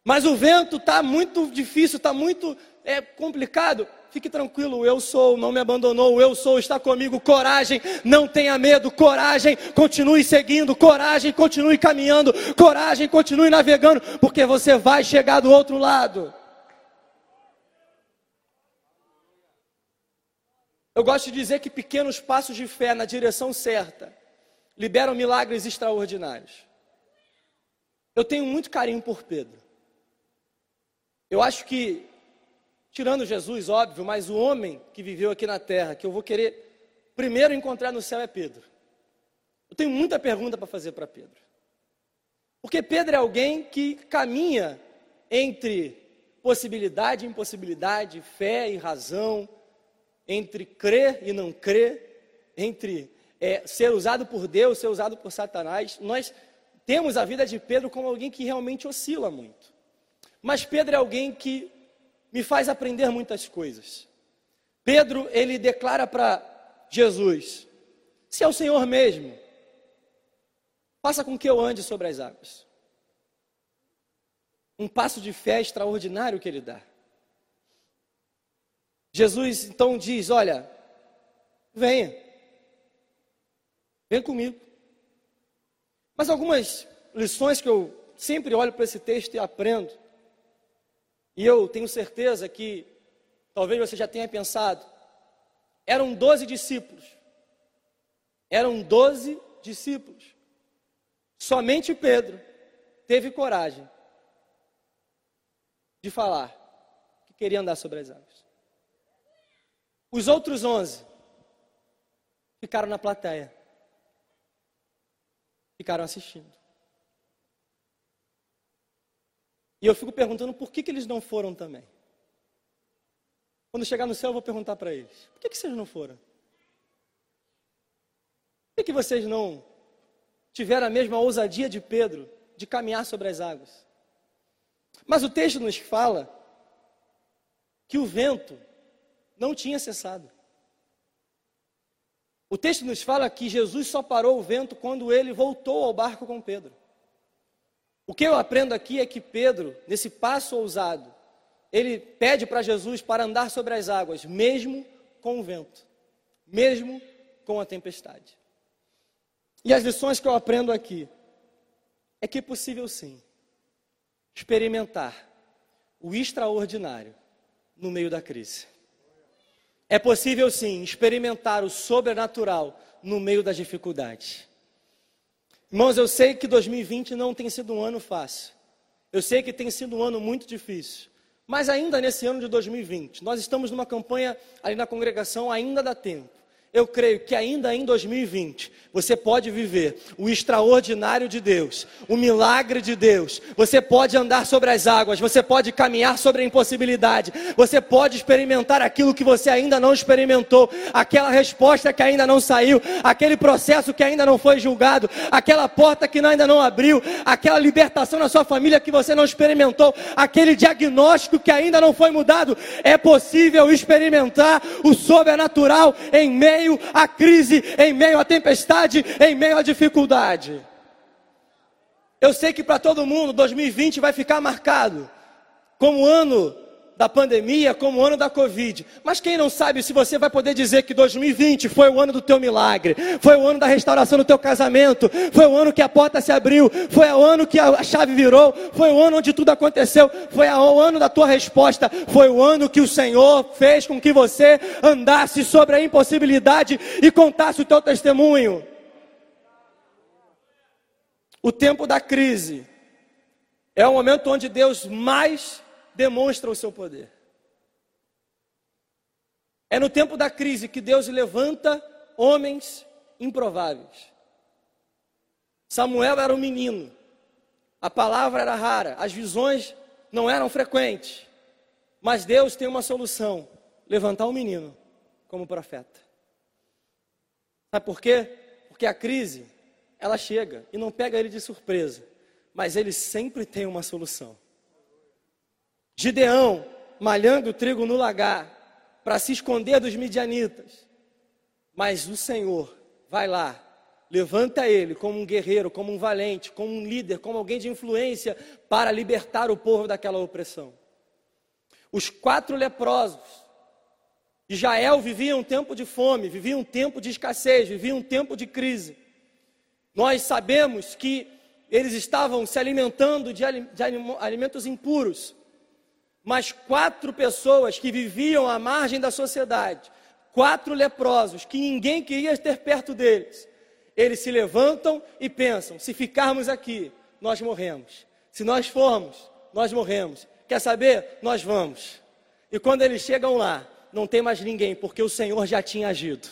Mas o vento está muito difícil, está muito é, complicado. Fique tranquilo, eu sou, não me abandonou, eu sou, está comigo. Coragem, não tenha medo, coragem, continue seguindo, coragem, continue caminhando, coragem, continue navegando, porque você vai chegar do outro lado. Eu gosto de dizer que pequenos passos de fé na direção certa liberam milagres extraordinários. Eu tenho muito carinho por Pedro. Eu acho que, tirando Jesus, óbvio, mas o homem que viveu aqui na terra, que eu vou querer primeiro encontrar no céu é Pedro. Eu tenho muita pergunta para fazer para Pedro. Porque Pedro é alguém que caminha entre possibilidade e impossibilidade, fé e razão, entre crer e não crer, entre é, ser usado por Deus, ser usado por Satanás. Nós temos a vida de Pedro como alguém que realmente oscila muito. Mas Pedro é alguém que me faz aprender muitas coisas. Pedro, ele declara para Jesus: Se é o Senhor mesmo, faça com que eu ande sobre as águas. Um passo de fé extraordinário que ele dá. Jesus então diz: Olha, venha, vem comigo. Mas algumas lições que eu sempre olho para esse texto e aprendo e eu tenho certeza que talvez você já tenha pensado, eram doze discípulos. Eram doze discípulos. Somente Pedro teve coragem de falar que queria andar sobre as águas. Os outros onze ficaram na plateia, ficaram assistindo. E eu fico perguntando por que, que eles não foram também. Quando chegar no céu, eu vou perguntar para eles: por que, que vocês não foram? Por que, que vocês não tiveram a mesma ousadia de Pedro de caminhar sobre as águas? Mas o texto nos fala que o vento não tinha cessado. O texto nos fala que Jesus só parou o vento quando ele voltou ao barco com Pedro. O que eu aprendo aqui é que Pedro, nesse passo ousado, ele pede para Jesus para andar sobre as águas, mesmo com o vento, mesmo com a tempestade. E as lições que eu aprendo aqui é que é possível sim experimentar o extraordinário no meio da crise. É possível sim experimentar o sobrenatural no meio das dificuldades. Irmãos, eu sei que 2020 não tem sido um ano fácil. Eu sei que tem sido um ano muito difícil. Mas ainda nesse ano de 2020, nós estamos numa campanha ali na congregação, ainda dá tempo. Eu creio que ainda em 2020 você pode viver o extraordinário de Deus, o milagre de Deus. Você pode andar sobre as águas, você pode caminhar sobre a impossibilidade, você pode experimentar aquilo que você ainda não experimentou, aquela resposta que ainda não saiu, aquele processo que ainda não foi julgado, aquela porta que ainda não abriu, aquela libertação na sua família que você não experimentou, aquele diagnóstico que ainda não foi mudado. É possível experimentar o sobrenatural em meio meio à crise, em meio à tempestade, em meio à dificuldade. Eu sei que para todo mundo 2020 vai ficar marcado como ano da pandemia como o ano da Covid. Mas quem não sabe se você vai poder dizer que 2020 foi o ano do teu milagre, foi o ano da restauração do teu casamento, foi o ano que a porta se abriu, foi o ano que a chave virou, foi o ano onde tudo aconteceu, foi o ano da tua resposta, foi o ano que o Senhor fez com que você andasse sobre a impossibilidade e contasse o teu testemunho. O tempo da crise é o momento onde Deus mais demonstra o seu poder. É no tempo da crise que Deus levanta homens improváveis. Samuel era um menino, a palavra era rara, as visões não eram frequentes, mas Deus tem uma solução: levantar um menino como profeta. Sabe por quê? Porque a crise, ela chega e não pega ele de surpresa, mas ele sempre tem uma solução. Gideão malhando trigo no lagar para se esconder dos midianitas. Mas o Senhor vai lá, levanta ele como um guerreiro, como um valente, como um líder, como alguém de influência para libertar o povo daquela opressão. Os quatro leprosos de Jael viviam um tempo de fome, viviam um tempo de escassez, viviam um tempo de crise. Nós sabemos que eles estavam se alimentando de alimentos impuros mas quatro pessoas que viviam à margem da sociedade, quatro leprosos que ninguém queria ter perto deles, eles se levantam e pensam: se ficarmos aqui, nós morremos. Se nós formos, nós morremos. Quer saber? Nós vamos. E quando eles chegam lá, não tem mais ninguém, porque o Senhor já tinha agido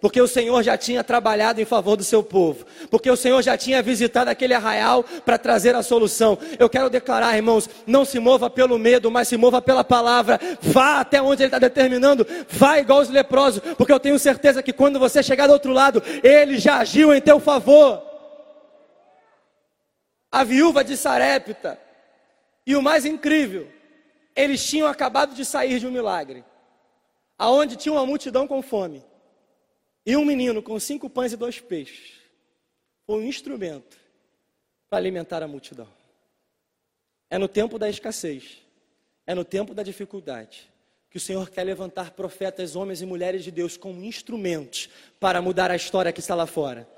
porque o Senhor já tinha trabalhado em favor do seu povo, porque o Senhor já tinha visitado aquele arraial para trazer a solução. Eu quero declarar, irmãos, não se mova pelo medo, mas se mova pela palavra. Vá até onde Ele está determinando, vá igual os leprosos, porque eu tenho certeza que quando você chegar do outro lado, Ele já agiu em teu favor. A viúva de Sarepta, e o mais incrível, eles tinham acabado de sair de um milagre, aonde tinha uma multidão com fome. E um menino com cinco pães e dois peixes foi um instrumento para alimentar a multidão. É no tempo da escassez, é no tempo da dificuldade, que o Senhor quer levantar profetas, homens e mulheres de Deus como instrumentos para mudar a história que está lá fora.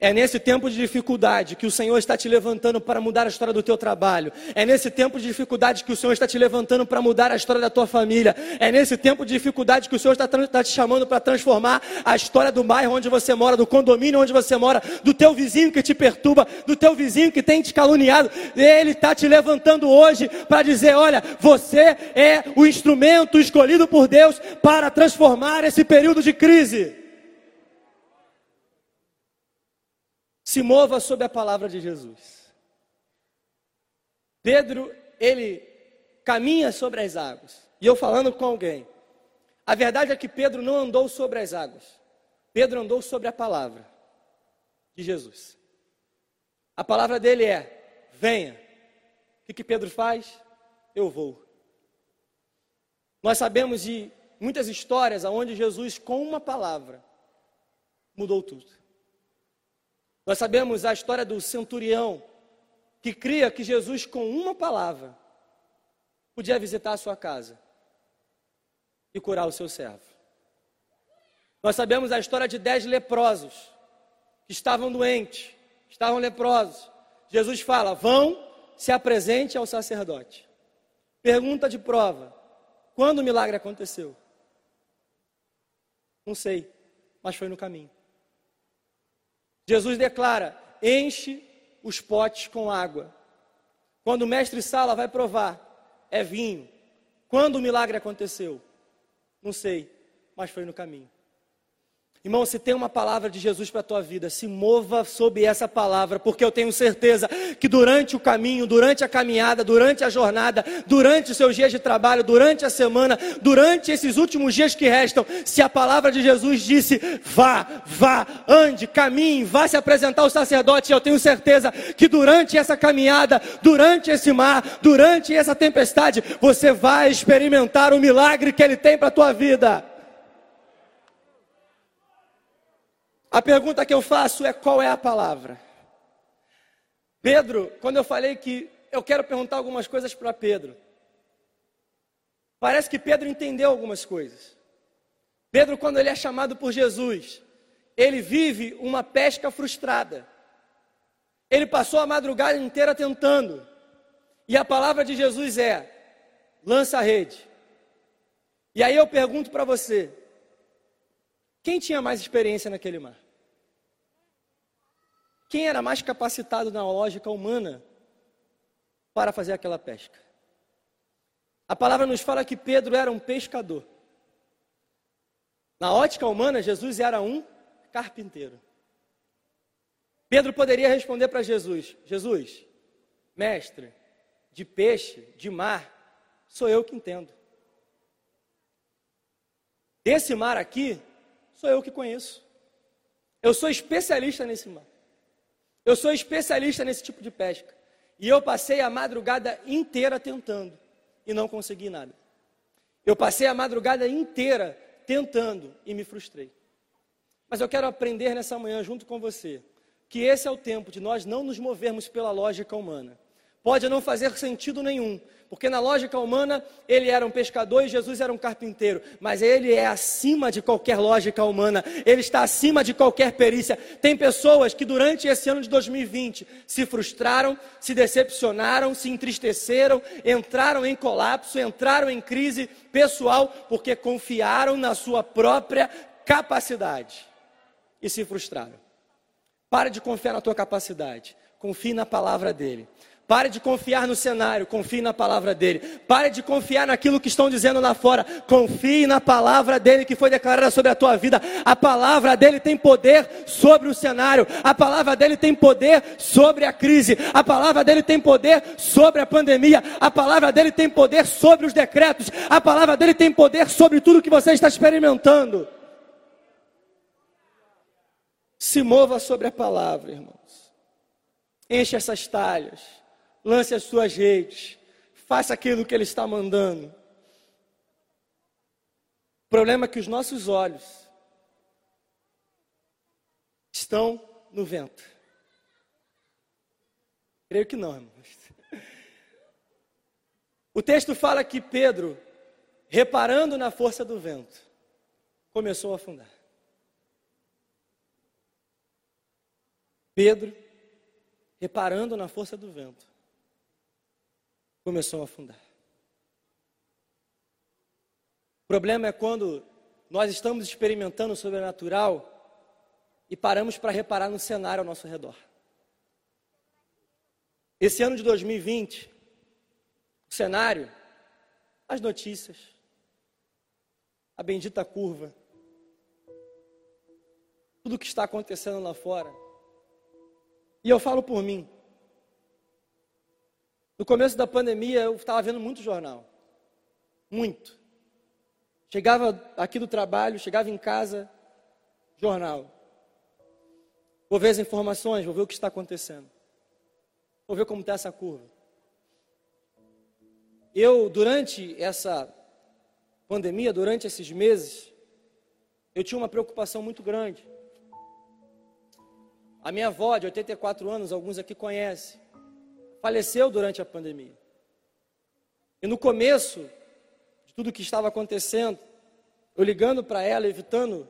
É nesse tempo de dificuldade que o Senhor está te levantando para mudar a história do teu trabalho. É nesse tempo de dificuldade que o Senhor está te levantando para mudar a história da tua família. É nesse tempo de dificuldade que o Senhor está, está te chamando para transformar a história do bairro onde você mora, do condomínio onde você mora, do teu vizinho que te perturba, do teu vizinho que tem te caluniado. Ele está te levantando hoje para dizer: olha, você é o instrumento escolhido por Deus para transformar esse período de crise. Se mova sob a palavra de Jesus. Pedro, ele caminha sobre as águas. E eu falando com alguém. A verdade é que Pedro não andou sobre as águas. Pedro andou sobre a palavra de Jesus. A palavra dele é: venha. O que, que Pedro faz? Eu vou. Nós sabemos de muitas histórias onde Jesus, com uma palavra, mudou tudo. Nós sabemos a história do centurião que cria que Jesus, com uma palavra, podia visitar a sua casa e curar o seu servo. Nós sabemos a história de dez leprosos que estavam doentes, estavam leprosos. Jesus fala: vão, se apresente ao sacerdote. Pergunta de prova: quando o milagre aconteceu? Não sei, mas foi no caminho. Jesus declara: enche os potes com água. Quando o mestre Sala vai provar, é vinho. Quando o milagre aconteceu? Não sei, mas foi no caminho. Irmão, se tem uma palavra de Jesus para a tua vida, se mova sob essa palavra, porque eu tenho certeza que durante o caminho, durante a caminhada, durante a jornada, durante os seus dias de trabalho, durante a semana, durante esses últimos dias que restam, se a palavra de Jesus disse: vá, vá, ande, caminhe, vá se apresentar ao sacerdote, eu tenho certeza que durante essa caminhada, durante esse mar, durante essa tempestade, você vai experimentar o milagre que ele tem para a tua vida. A pergunta que eu faço é: qual é a palavra? Pedro, quando eu falei que eu quero perguntar algumas coisas para Pedro, parece que Pedro entendeu algumas coisas. Pedro, quando ele é chamado por Jesus, ele vive uma pesca frustrada. Ele passou a madrugada inteira tentando. E a palavra de Jesus é: lança a rede. E aí eu pergunto para você: quem tinha mais experiência naquele mar? Quem era mais capacitado na lógica humana para fazer aquela pesca? A palavra nos fala que Pedro era um pescador. Na ótica humana, Jesus era um carpinteiro. Pedro poderia responder para Jesus: Jesus, mestre, de peixe, de mar, sou eu que entendo. Esse mar aqui, sou eu que conheço. Eu sou especialista nesse mar. Eu sou especialista nesse tipo de pesca. E eu passei a madrugada inteira tentando e não consegui nada. Eu passei a madrugada inteira tentando e me frustrei. Mas eu quero aprender nessa manhã junto com você que esse é o tempo de nós não nos movermos pela lógica humana, pode não fazer sentido nenhum, porque na lógica humana ele era um pescador e Jesus era um carpinteiro, mas ele é acima de qualquer lógica humana, ele está acima de qualquer perícia. Tem pessoas que durante esse ano de 2020 se frustraram, se decepcionaram, se entristeceram, entraram em colapso, entraram em crise pessoal, porque confiaram na sua própria capacidade e se frustraram. Pare de confiar na tua capacidade, confie na palavra dele. Pare de confiar no cenário, confie na palavra dele. Pare de confiar naquilo que estão dizendo lá fora. Confie na palavra dele que foi declarada sobre a tua vida. A palavra dele tem poder sobre o cenário. A palavra dele tem poder sobre a crise. A palavra dele tem poder sobre a pandemia. A palavra dele tem poder sobre os decretos. A palavra dele tem poder sobre tudo que você está experimentando. Se mova sobre a palavra, irmãos. Enche essas talhas lance as suas redes, faça aquilo que Ele está mandando. O problema é que os nossos olhos estão no vento. Creio que não, irmãos. O texto fala que Pedro, reparando na força do vento, começou a afundar. Pedro, reparando na força do vento, começou a afundar. O problema é quando nós estamos experimentando o sobrenatural e paramos para reparar no cenário ao nosso redor. Esse ano de 2020, o cenário, as notícias, a bendita curva, tudo o que está acontecendo lá fora. E eu falo por mim. No começo da pandemia, eu estava vendo muito jornal. Muito. Chegava aqui do trabalho, chegava em casa, jornal. Vou ver as informações, vou ver o que está acontecendo. Vou ver como está essa curva. Eu, durante essa pandemia, durante esses meses, eu tinha uma preocupação muito grande. A minha avó, de 84 anos, alguns aqui conhecem, faleceu durante a pandemia. E no começo de tudo que estava acontecendo, eu ligando para ela, evitando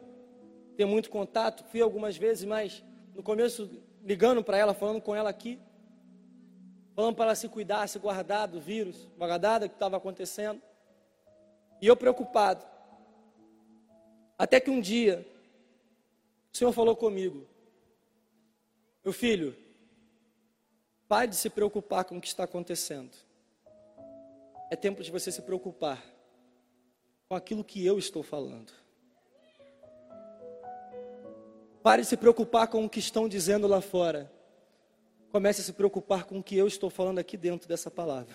ter muito contato, fui algumas vezes, mas no começo ligando para ela, falando com ela aqui, falando para ela se cuidar, se guardar do vírus, vagadada que estava acontecendo. E eu preocupado. Até que um dia, o Senhor falou comigo: Meu filho, pare de se preocupar com o que está acontecendo. É tempo de você se preocupar com aquilo que eu estou falando. Pare de se preocupar com o que estão dizendo lá fora. Comece a se preocupar com o que eu estou falando aqui dentro dessa palavra.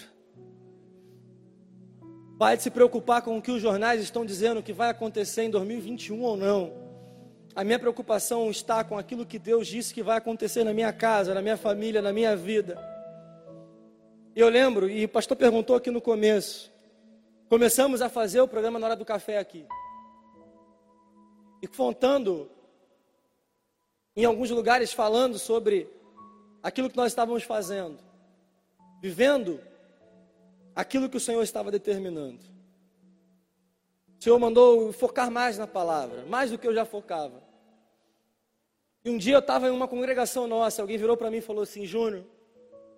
Pare de se preocupar com o que os jornais estão dizendo que vai acontecer em 2021 ou não. A minha preocupação está com aquilo que Deus disse que vai acontecer na minha casa, na minha família, na minha vida. Eu lembro, e o pastor perguntou aqui no começo, começamos a fazer o programa na hora do café aqui. E contando em alguns lugares falando sobre aquilo que nós estávamos fazendo, vivendo aquilo que o Senhor estava determinando. O Senhor mandou focar mais na palavra, mais do que eu já focava. E um dia eu estava em uma congregação nossa, alguém virou para mim e falou assim: Júnior,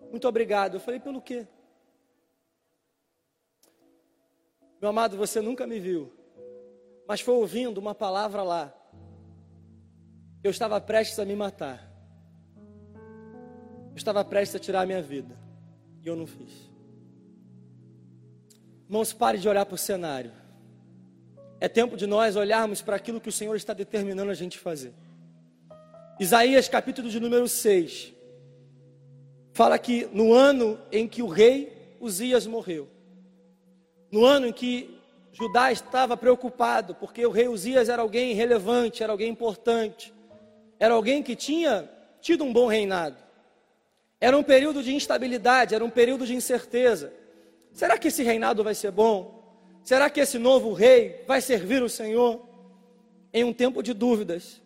muito obrigado. Eu falei: pelo quê? Meu amado, você nunca me viu, mas foi ouvindo uma palavra lá eu estava prestes a me matar. Eu estava prestes a tirar a minha vida. E eu não fiz. Irmãos, pare de olhar para o cenário. É tempo de nós olharmos para aquilo que o Senhor está determinando a gente fazer. Isaías, capítulo de número 6, fala que no ano em que o rei Uzias morreu, no ano em que Judá estava preocupado, porque o rei Uzias era alguém relevante, era alguém importante, era alguém que tinha tido um bom reinado. Era um período de instabilidade, era um período de incerteza. Será que esse reinado vai ser bom? Será que esse novo rei vai servir o Senhor? Em um tempo de dúvidas,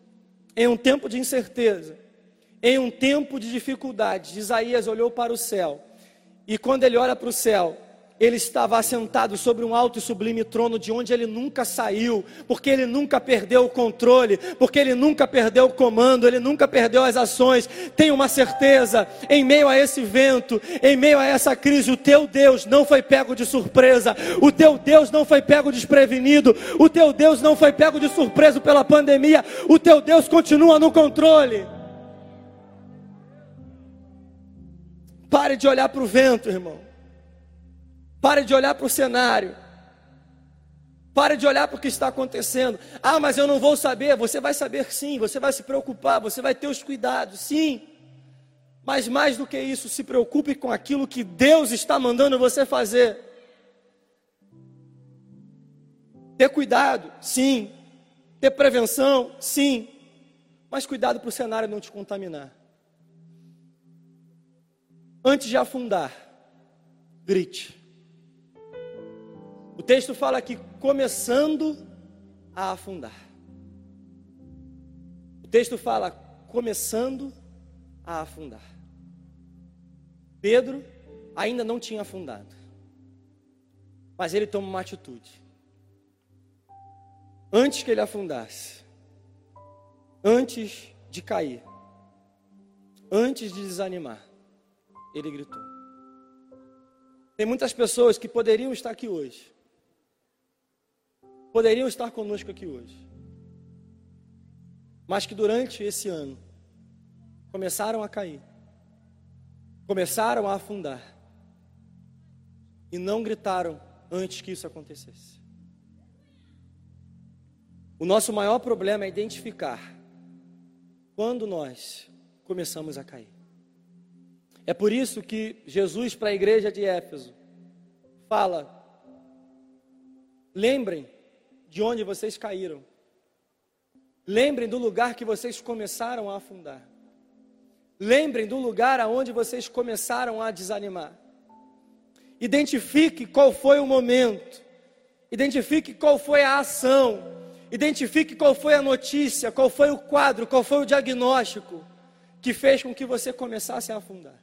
em um tempo de incerteza, em um tempo de dificuldade, Isaías olhou para o céu. E quando ele olha para o céu, ele estava assentado sobre um alto e sublime trono de onde ele nunca saiu, porque ele nunca perdeu o controle, porque ele nunca perdeu o comando, ele nunca perdeu as ações. Tenho uma certeza, em meio a esse vento, em meio a essa crise, o teu Deus não foi pego de surpresa, o teu Deus não foi pego desprevenido, o teu Deus não foi pego de surpresa pela pandemia, o teu Deus continua no controle. Pare de olhar para o vento, irmão. Pare de olhar para o cenário. Pare de olhar para o que está acontecendo. Ah, mas eu não vou saber. Você vai saber sim, você vai se preocupar, você vai ter os cuidados, sim. Mas mais do que isso, se preocupe com aquilo que Deus está mandando você fazer. Ter cuidado, sim. Ter prevenção, sim. Mas cuidado para o cenário não te contaminar. Antes de afundar, grite. Texto fala que começando a afundar. O texto fala começando a afundar. Pedro ainda não tinha afundado. Mas ele toma uma atitude. Antes que ele afundasse, antes de cair, antes de desanimar, ele gritou. Tem muitas pessoas que poderiam estar aqui hoje, poderiam estar conosco aqui hoje, mas que durante esse ano começaram a cair, começaram a afundar e não gritaram antes que isso acontecesse. O nosso maior problema é identificar quando nós começamos a cair. É por isso que Jesus, para a igreja de Éfeso, fala: lembrem de onde vocês caíram. Lembrem do lugar que vocês começaram a afundar. Lembrem do lugar aonde vocês começaram a desanimar. Identifique qual foi o momento. Identifique qual foi a ação. Identifique qual foi a notícia, qual foi o quadro, qual foi o diagnóstico que fez com que você começasse a afundar.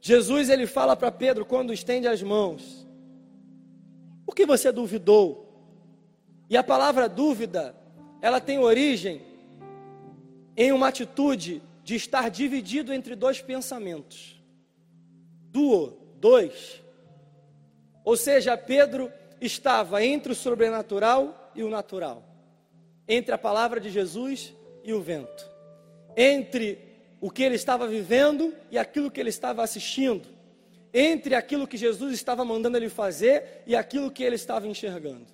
Jesus ele fala para Pedro quando estende as mãos: por que você duvidou? E a palavra dúvida ela tem origem em uma atitude de estar dividido entre dois pensamentos. Duo, dois. Ou seja, Pedro estava entre o sobrenatural e o natural, entre a palavra de Jesus e o vento, entre o que ele estava vivendo e aquilo que ele estava assistindo, entre aquilo que Jesus estava mandando ele fazer e aquilo que ele estava enxergando.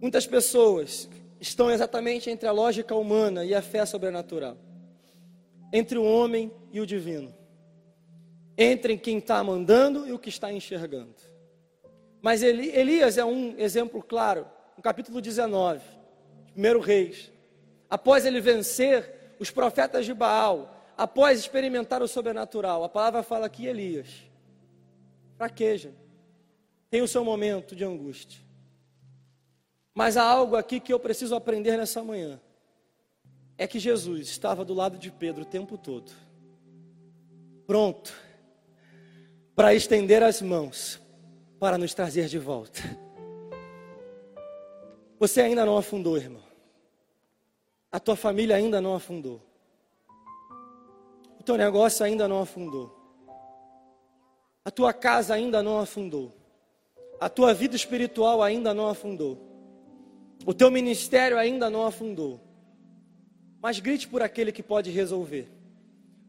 Muitas pessoas estão exatamente entre a lógica humana e a fé sobrenatural, entre o homem e o divino, entre quem está mandando e o que está enxergando. Mas Elias é um exemplo claro, no capítulo 19, primeiro Reis, após ele vencer os profetas de Baal, após experimentar o sobrenatural, a palavra fala que Elias fraqueja, tem o seu momento de angústia. Mas há algo aqui que eu preciso aprender nessa manhã. É que Jesus estava do lado de Pedro o tempo todo, pronto para estender as mãos para nos trazer de volta. Você ainda não afundou, irmão. A tua família ainda não afundou. Teu negócio ainda não afundou. A tua casa ainda não afundou. A tua vida espiritual ainda não afundou. O teu ministério ainda não afundou. Mas grite por aquele que pode resolver.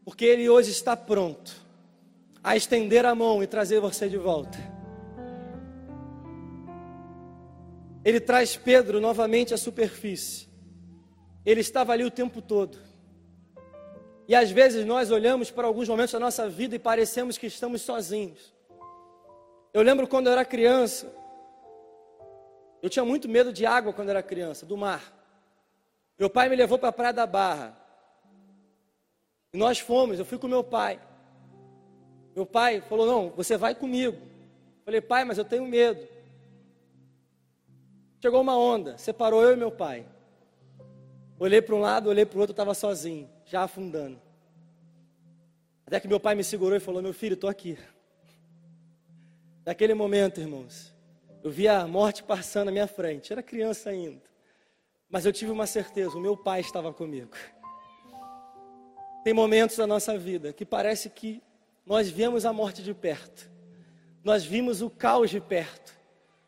Porque ele hoje está pronto a estender a mão e trazer você de volta. Ele traz Pedro novamente à superfície. Ele estava ali o tempo todo. E às vezes nós olhamos para alguns momentos da nossa vida e parecemos que estamos sozinhos. Eu lembro quando eu era criança, eu tinha muito medo de água quando eu era criança, do mar. Meu pai me levou para a Praia da Barra. E nós fomos, eu fui com meu pai. Meu pai falou: Não, você vai comigo. Eu falei, pai, mas eu tenho medo. Chegou uma onda, separou eu e meu pai. Olhei para um lado, olhei para o outro, estava sozinho, já afundando. Até que meu pai me segurou e falou: Meu filho, estou aqui. Naquele momento, irmãos, eu vi a morte passando à minha frente. Era criança ainda. Mas eu tive uma certeza: o meu pai estava comigo. Tem momentos da nossa vida que parece que nós vemos a morte de perto, nós vimos o caos de perto,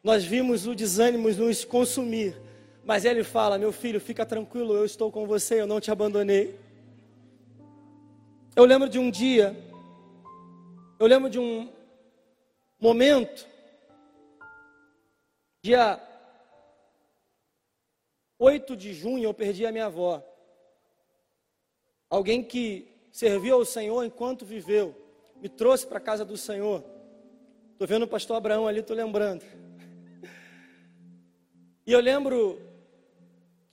nós vimos o desânimo nos consumir mas ele fala: Meu filho, fica tranquilo, eu estou com você, eu não te abandonei. Eu lembro de um dia, eu lembro de um momento, dia 8 de junho, eu perdi a minha avó. Alguém que serviu ao Senhor enquanto viveu, me trouxe para a casa do Senhor. Estou vendo o pastor Abraão ali, estou lembrando. E eu lembro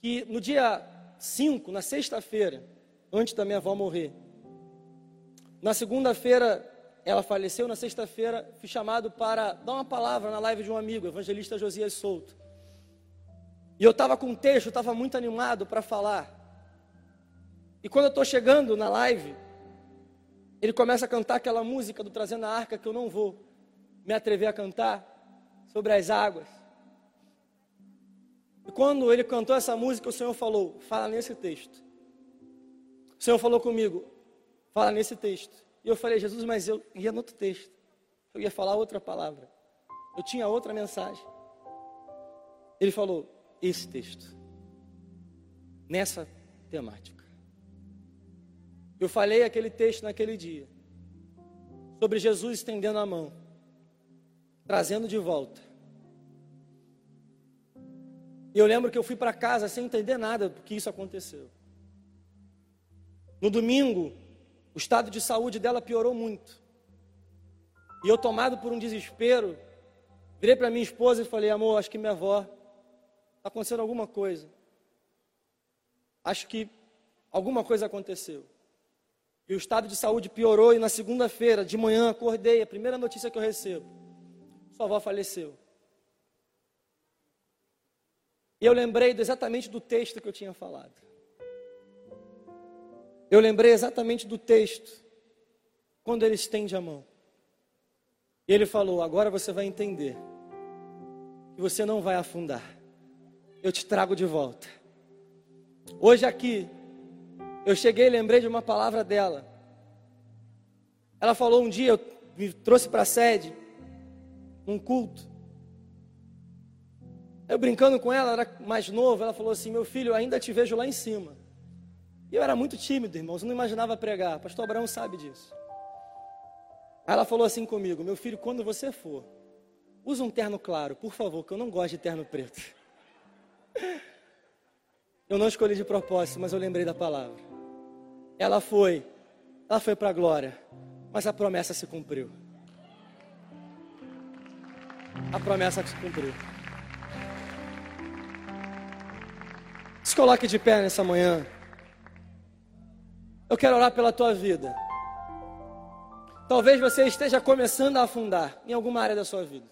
que no dia 5, na sexta-feira, antes da minha avó morrer, na segunda-feira ela faleceu, na sexta-feira fui chamado para dar uma palavra na live de um amigo, evangelista Josias Souto. E eu estava com um texto, estava muito animado para falar. E quando eu estou chegando na live, ele começa a cantar aquela música do Trazendo a Arca que eu não vou me atrever a cantar, sobre as águas. E quando ele cantou essa música, o Senhor falou: fala nesse texto. O Senhor falou comigo: fala nesse texto. E eu falei: Jesus, mas eu ia no outro texto. Eu ia falar outra palavra. Eu tinha outra mensagem. Ele falou: esse texto. Nessa temática. Eu falei aquele texto naquele dia. Sobre Jesus estendendo a mão, trazendo de volta e eu lembro que eu fui para casa sem entender nada do que isso aconteceu. No domingo, o estado de saúde dela piorou muito. E eu, tomado por um desespero, virei para minha esposa e falei: Amor, acho que minha avó está acontecendo alguma coisa. Acho que alguma coisa aconteceu. E o estado de saúde piorou. E na segunda-feira, de manhã, acordei. A primeira notícia que eu recebo: Sua avó faleceu. E eu lembrei exatamente do texto que eu tinha falado. Eu lembrei exatamente do texto, quando ele estende a mão. E ele falou: Agora você vai entender que você não vai afundar. eu te trago de volta. Hoje aqui, eu cheguei e lembrei de uma palavra dela. Ela falou um dia, me trouxe para a sede, um culto. Eu brincando com ela, era mais novo, ela falou assim: Meu filho, ainda te vejo lá em cima. E eu era muito tímido, irmãos, não imaginava pregar. Pastor Abraão sabe disso. Aí ela falou assim comigo: Meu filho, quando você for, usa um terno claro, por favor, que eu não gosto de terno preto. Eu não escolhi de propósito, mas eu lembrei da palavra. Ela foi, ela foi para a glória, mas a promessa se cumpriu. A promessa se cumpriu. Se coloque de pé nessa manhã. Eu quero orar pela tua vida. Talvez você esteja começando a afundar em alguma área da sua vida.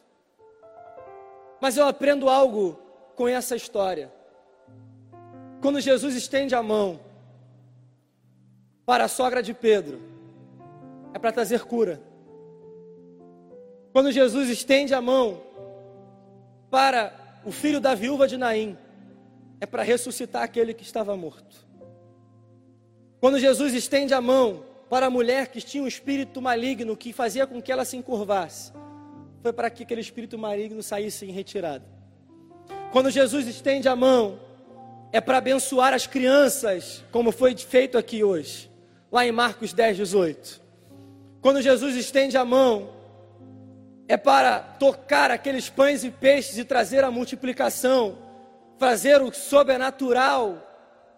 Mas eu aprendo algo com essa história. Quando Jesus estende a mão para a sogra de Pedro, é para trazer cura. Quando Jesus estende a mão para o filho da viúva de Naim, é para ressuscitar aquele que estava morto. Quando Jesus estende a mão para a mulher que tinha um espírito maligno que fazia com que ela se encurvasse, foi para que aquele espírito maligno saísse em retirada. Quando Jesus estende a mão, é para abençoar as crianças, como foi feito aqui hoje, lá em Marcos 10, 18. Quando Jesus estende a mão, é para tocar aqueles pães e peixes e trazer a multiplicação, fazer o sobrenatural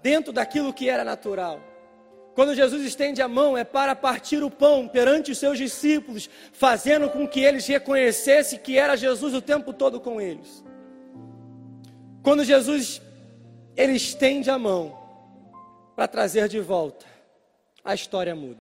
dentro daquilo que era natural. Quando Jesus estende a mão, é para partir o pão perante os seus discípulos, fazendo com que eles reconhecessem que era Jesus o tempo todo com eles. Quando Jesus ele estende a mão para trazer de volta, a história muda.